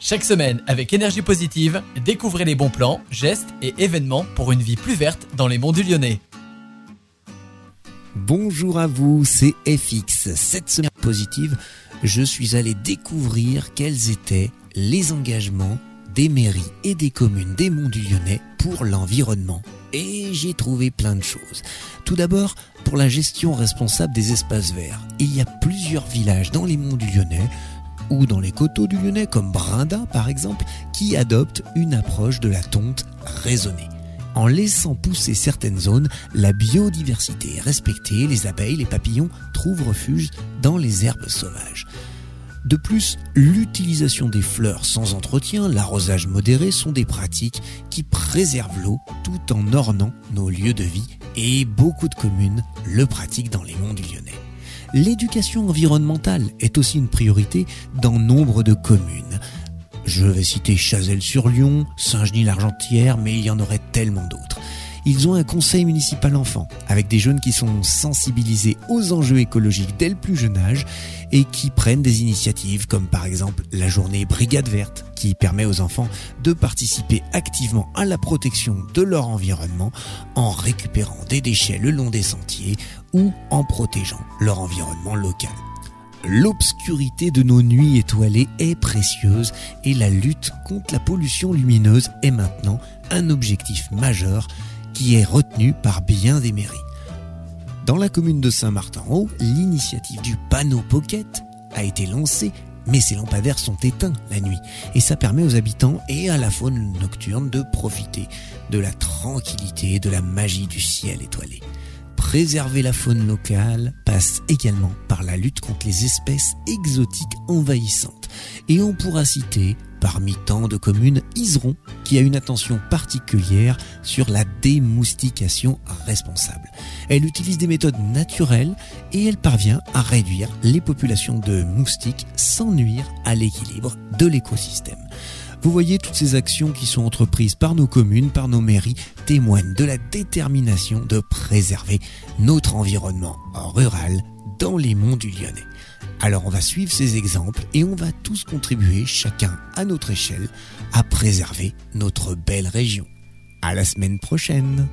Chaque semaine, avec énergie positive, découvrez les bons plans, gestes et événements pour une vie plus verte dans les monts du Lyonnais. Bonjour à vous, c'est FX. Cette semaine positive, je suis allé découvrir quels étaient les engagements des mairies et des communes des monts du Lyonnais pour l'environnement. Et j'ai trouvé plein de choses. Tout d'abord, pour la gestion responsable des espaces verts. Il y a plusieurs villages dans les monts du Lyonnais ou dans les coteaux du Lyonnais comme Brinda par exemple, qui adoptent une approche de la tonte raisonnée. En laissant pousser certaines zones, la biodiversité est respectée, les abeilles, les papillons trouvent refuge dans les herbes sauvages. De plus, l'utilisation des fleurs sans entretien, l'arrosage modéré sont des pratiques qui préservent l'eau tout en ornant nos lieux de vie et beaucoup de communes le pratiquent dans les monts du Lyonnais. L'éducation environnementale est aussi une priorité dans nombre de communes. Je vais citer Chazelles-sur-Lyon, Saint-Genis-l'Argentière, mais il y en aurait tellement d'autres. Ils ont un conseil municipal enfant, avec des jeunes qui sont sensibilisés aux enjeux écologiques dès le plus jeune âge et qui prennent des initiatives comme par exemple la journée Brigade Verte, qui permet aux enfants de participer activement à la protection de leur environnement en récupérant des déchets le long des sentiers ou en protégeant leur environnement local. L'obscurité de nos nuits étoilées est précieuse et la lutte contre la pollution lumineuse est maintenant un objectif majeur est retenu par bien des mairies. Dans la commune de Saint-Martin-en-Haut, l'initiative du panneau pocket a été lancée, mais ces lampadaires sont éteints la nuit, et ça permet aux habitants et à la faune nocturne de profiter de la tranquillité et de la magie du ciel étoilé. Préserver la faune locale passe également par la lutte contre les espèces exotiques envahissantes. Et on pourra citer, parmi tant de communes, Iseron, qui a une attention particulière sur la démoustication responsable. Elle utilise des méthodes naturelles et elle parvient à réduire les populations de moustiques sans nuire à l'équilibre de l'écosystème. Vous voyez, toutes ces actions qui sont entreprises par nos communes, par nos mairies, témoignent de la détermination de préserver notre environnement rural dans les monts du Lyonnais. Alors on va suivre ces exemples et on va tous contribuer, chacun à notre échelle, à préserver notre belle région. À la semaine prochaine!